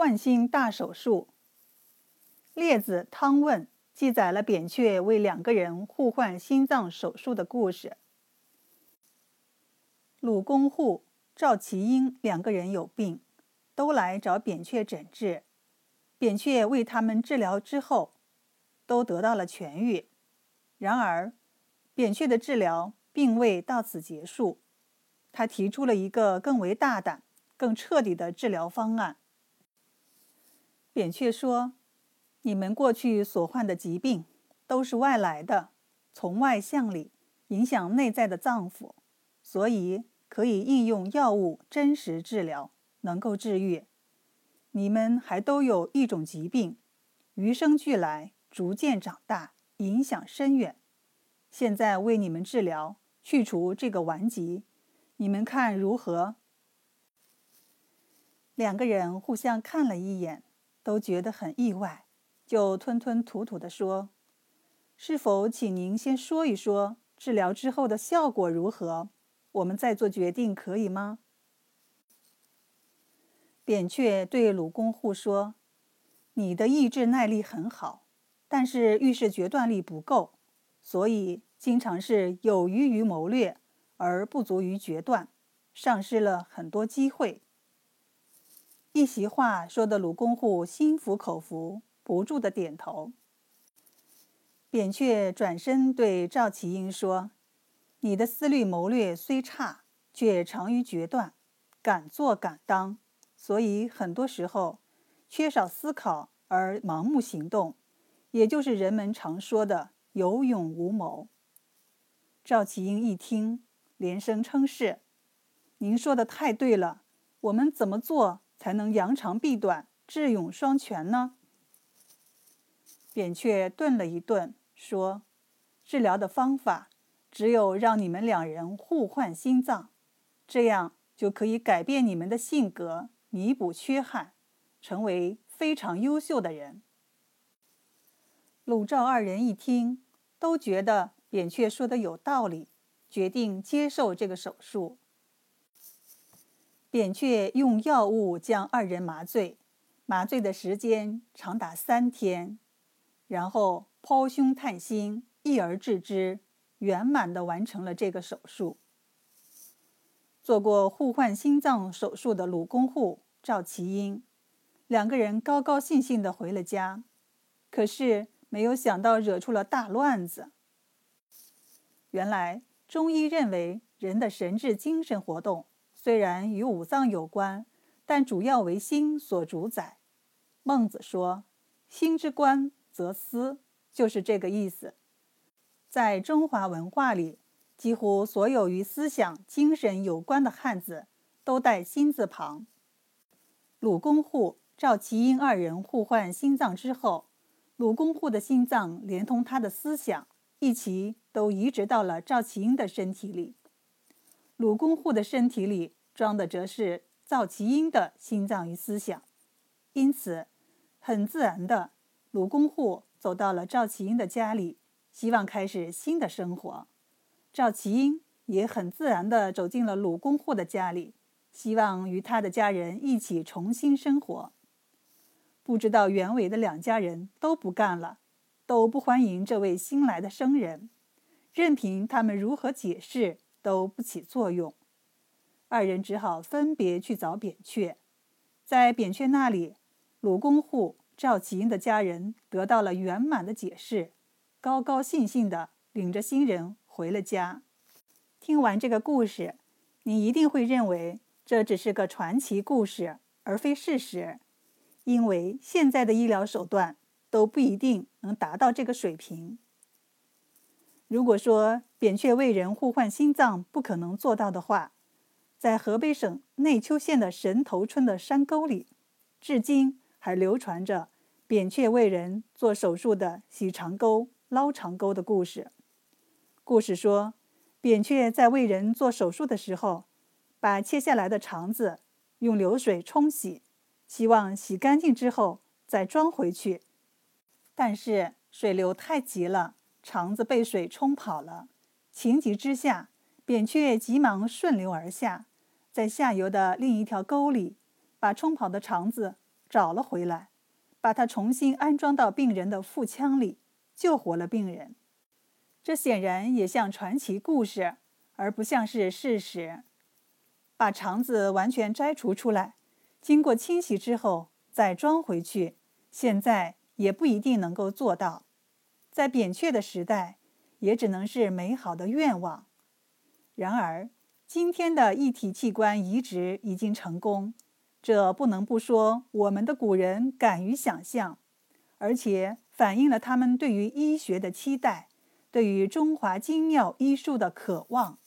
换心大手术。列子《汤问》记载了扁鹊为两个人互换心脏手术的故事。鲁公户、赵齐英两个人有病，都来找扁鹊诊治。扁鹊为他们治疗之后，都得到了痊愈。然而，扁鹊的治疗并未到此结束，他提出了一个更为大胆、更彻底的治疗方案。扁鹊说：“你们过去所患的疾病都是外来的，从外向里影响内在的脏腑，所以可以应用药物真实治疗，能够治愈。你们还都有一种疾病，与生俱来，逐渐长大，影响深远。现在为你们治疗，去除这个顽疾，你们看如何？”两个人互相看了一眼。都觉得很意外，就吞吞吐吐地说：“是否请您先说一说治疗之后的效果如何？我们再做决定，可以吗？”扁鹊对鲁公户说：“你的意志耐力很好，但是遇事决断力不够，所以经常是有余于谋略，而不足于决断，丧失了很多机会。”一席话说的鲁公户心服口服，不住的点头。扁鹊转身对赵齐英说：“你的思虑谋略虽差，却长于决断，敢做敢当，所以很多时候缺少思考而盲目行动，也就是人们常说的有勇无谋。”赵齐英一听，连声称是：“您说的太对了，我们怎么做？”才能扬长避短、智勇双全呢？扁鹊顿了一顿，说：“治疗的方法只有让你们两人互换心脏，这样就可以改变你们的性格，弥补缺憾，成为非常优秀的人。”鲁赵二人一听，都觉得扁鹊说的有道理，决定接受这个手术。扁鹊用药物将二人麻醉，麻醉的时间长达三天，然后剖胸探心，一而治之，圆满的完成了这个手术。做过互换心脏手术的鲁公户、赵其英两个人高高兴兴的回了家，可是没有想到惹出了大乱子。原来中医认为，人的神志精神活动。虽然与五脏有关，但主要为心所主宰。孟子说：“心之官则思”，就是这个意思。在中华文化里，几乎所有与思想、精神有关的汉字都带“心”字旁。鲁公户、赵齐英二人互换心脏之后，鲁公户的心脏连同他的思想一起都移植到了赵齐英的身体里。鲁公户的身体里装的则是赵齐英的心脏与思想，因此很自然的，鲁公户走到了赵齐英的家里，希望开始新的生活。赵齐英也很自然的走进了鲁公户的家里，希望与他的家人一起重新生活。不知道原委的两家人都不干了，都不欢迎这位新来的生人，任凭他们如何解释。都不起作用，二人只好分别去找扁鹊。在扁鹊那里，鲁公户、赵齐英的家人得到了圆满的解释，高高兴兴地领着新人回了家。听完这个故事，你一定会认为这只是个传奇故事，而非事实，因为现在的医疗手段都不一定能达到这个水平。如果说扁鹊为人互换心脏不可能做到的话，在河北省内丘县的神头村的山沟里，至今还流传着扁鹊为人做手术的洗肠沟、捞肠沟的故事。故事说，扁鹊在为人做手术的时候，把切下来的肠子用流水冲洗，希望洗干净之后再装回去，但是水流太急了。肠子被水冲跑了，情急之下，扁鹊急忙顺流而下，在下游的另一条沟里，把冲跑的肠子找了回来，把它重新安装到病人的腹腔里，救活了病人。这显然也像传奇故事，而不像是事实。把肠子完全摘除出来，经过清洗之后再装回去，现在也不一定能够做到。在扁鹊的时代，也只能是美好的愿望。然而，今天的一体器官移植已经成功，这不能不说我们的古人敢于想象，而且反映了他们对于医学的期待，对于中华精妙医术的渴望。